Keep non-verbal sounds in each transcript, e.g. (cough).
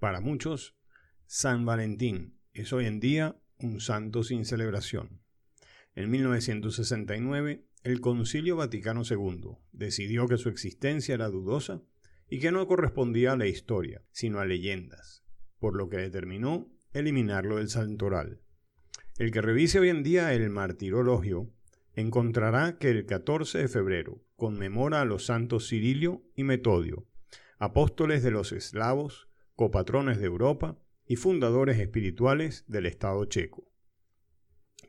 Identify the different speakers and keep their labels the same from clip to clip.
Speaker 1: Para muchos, San Valentín es hoy en día un santo sin celebración. En 1969, el Concilio Vaticano II decidió que su existencia era dudosa y que no correspondía a la historia, sino a leyendas, por lo que determinó eliminarlo del santoral. El que revise hoy en día el martirologio encontrará que el 14 de febrero conmemora a los santos Cirilio y Metodio, apóstoles de los eslavos, copatrones de Europa y fundadores espirituales del Estado checo.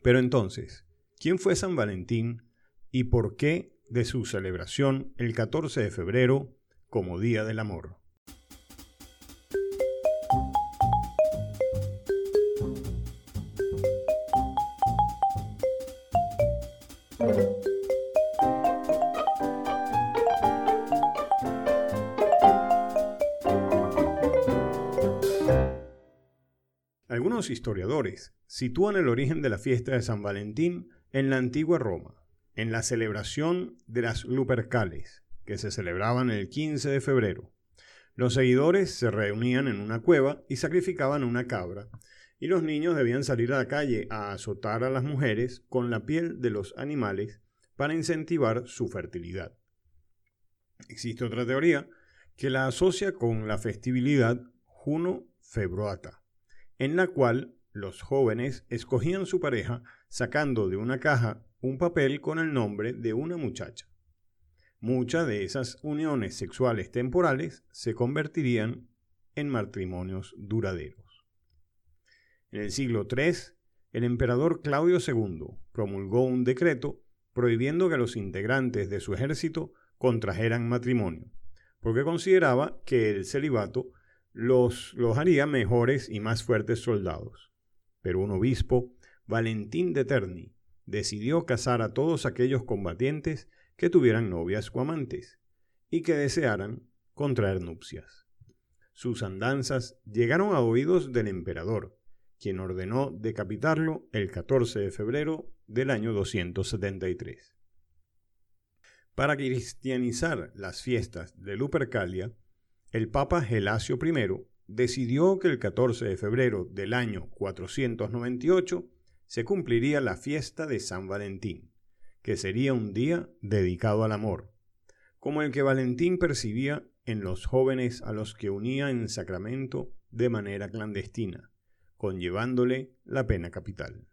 Speaker 1: Pero entonces, ¿quién fue San Valentín y por qué de su celebración el 14 de febrero como Día del Amor? Algunos historiadores sitúan el origen de la fiesta de San Valentín en la antigua Roma, en la celebración de las Lupercales, que se celebraban el 15 de febrero. Los seguidores se reunían en una cueva y sacrificaban una cabra, y los niños debían salir a la calle a azotar a las mujeres con la piel de los animales para incentivar su fertilidad. Existe otra teoría que la asocia con la festividad Juno Febroata, en la cual los jóvenes escogían su pareja sacando de una caja un papel con el nombre de una muchacha. Muchas de esas uniones sexuales temporales se convertirían en matrimonios duraderos. En el siglo III, el emperador Claudio II promulgó un decreto prohibiendo que los integrantes de su ejército contrajeran matrimonio, porque consideraba que el celibato los, haría mejores y más fuertes soldados. Pero un obispo, Valentín de Terni, decidió casar a todos aquellos combatientes que tuvieran novias o amantes y que desearan contraer nupcias. Sus andanzas llegaron a oídos del emperador, quien ordenó decapitarlo el 14 de febrero del año 273. Para cristianizar las fiestas de Lupercalia, el Papa Gelasio I decidió que el 14 de febrero del año 498 se cumpliría la fiesta de San Valentín, que sería un día dedicado al amor, como el que Valentín percibía en los jóvenes a los que unía en sacramento de manera clandestina, conllevándole la pena capital.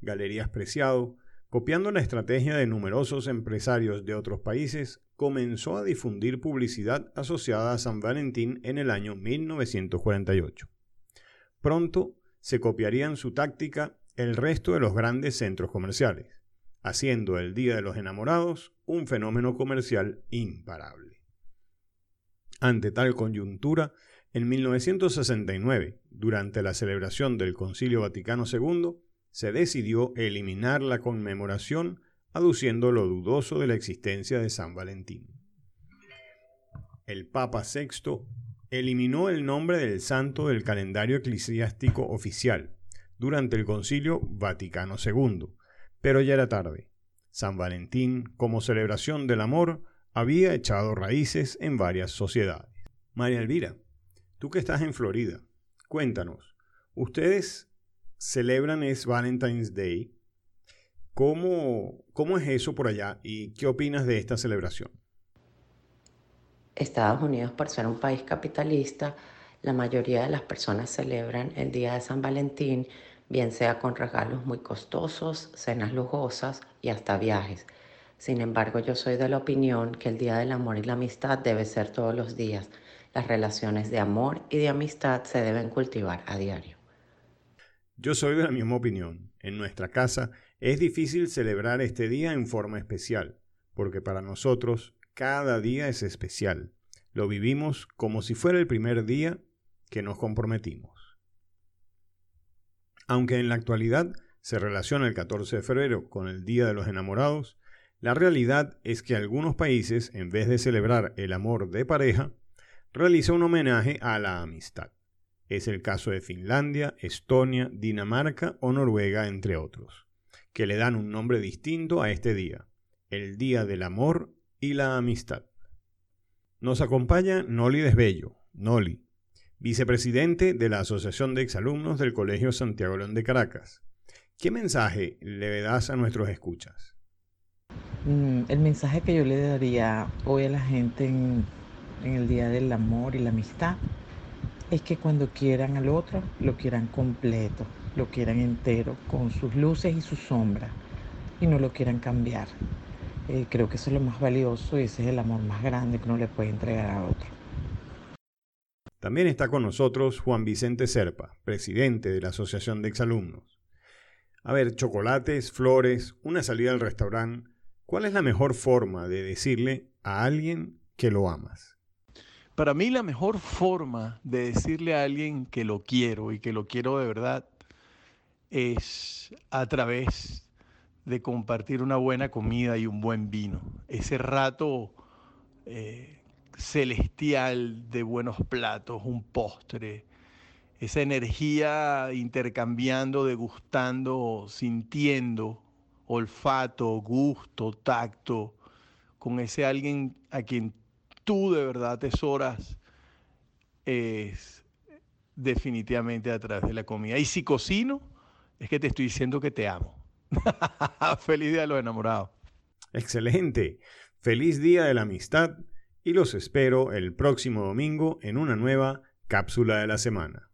Speaker 1: Galerías Preciado, copiando la estrategia de numerosos empresarios de otros países, comenzó a difundir publicidad asociada a San Valentín en el año 1948. Pronto se copiarían su táctica el resto de los grandes centros comerciales, haciendo el Día de los Enamorados un fenómeno comercial imparable. Ante tal coyuntura, en 1969, durante la celebración del Concilio Vaticano II, se decidió eliminar la conmemoración aduciendo lo dudoso de la existencia de San Valentín. El Papa VI eliminó el nombre del santo del calendario eclesiástico oficial durante el Concilio Vaticano II, pero ya era tarde. San Valentín, como celebración del amor, había echado raíces en varias sociedades. María Elvira, tú que estás en Florida, cuéntanos, ¿ustedes celebran es Valentine's Day ¿Cómo, ¿Cómo es eso por allá y qué opinas de esta celebración?
Speaker 2: Estados Unidos, por ser un país capitalista, la mayoría de las personas celebran el Día de San Valentín, bien sea con regalos muy costosos, cenas lujosas y hasta viajes. Sin embargo, yo soy de la opinión que el Día del Amor y la Amistad debe ser todos los días. Las relaciones de amor y de amistad se deben cultivar a diario.
Speaker 1: Yo soy de la misma opinión. En nuestra casa es difícil celebrar este día en forma especial, porque para nosotros cada día es especial. Lo vivimos como si fuera el primer día que nos comprometimos. Aunque en la actualidad se relaciona el 14 de febrero con el Día de los Enamorados, la realidad es que algunos países, en vez de celebrar el amor de pareja, realizan un homenaje a la amistad. Es el caso de Finlandia, Estonia, Dinamarca o Noruega, entre otros que le dan un nombre distinto a este día, el Día del Amor y la Amistad. Nos acompaña Noli Desbello, Noli. vicepresidente de la Asociación de Exalumnos del Colegio Santiago León de Caracas. ¿Qué mensaje le das a nuestros escuchas?
Speaker 3: Mm, el mensaje que yo le daría hoy a la gente en, en el Día del Amor y la Amistad es que cuando quieran al otro, lo quieran completo, lo quieran entero, con sus luces y sus sombras, y no lo quieran cambiar. Eh, creo que eso es lo más valioso y ese es el amor más grande que uno le puede entregar a otro.
Speaker 1: También está con nosotros Juan Vicente Serpa, presidente de la Asociación de Exalumnos. A ver, chocolates, flores, una salida al restaurante, ¿cuál es la mejor forma de decirle a alguien que lo amas?
Speaker 4: Para mí la mejor forma de decirle a alguien que lo quiero y que lo quiero de verdad es a través de compartir una buena comida y un buen vino. Ese rato eh, celestial de buenos platos, un postre, esa energía intercambiando, degustando, sintiendo, olfato, gusto, tacto, con ese alguien a quien tú de verdad atesoras, es definitivamente a través de la comida. Y si cocino, es que te estoy diciendo que te amo. (laughs) Feliz día de los enamorados.
Speaker 1: Excelente. Feliz día de la amistad y los espero el próximo domingo en una nueva cápsula de la semana.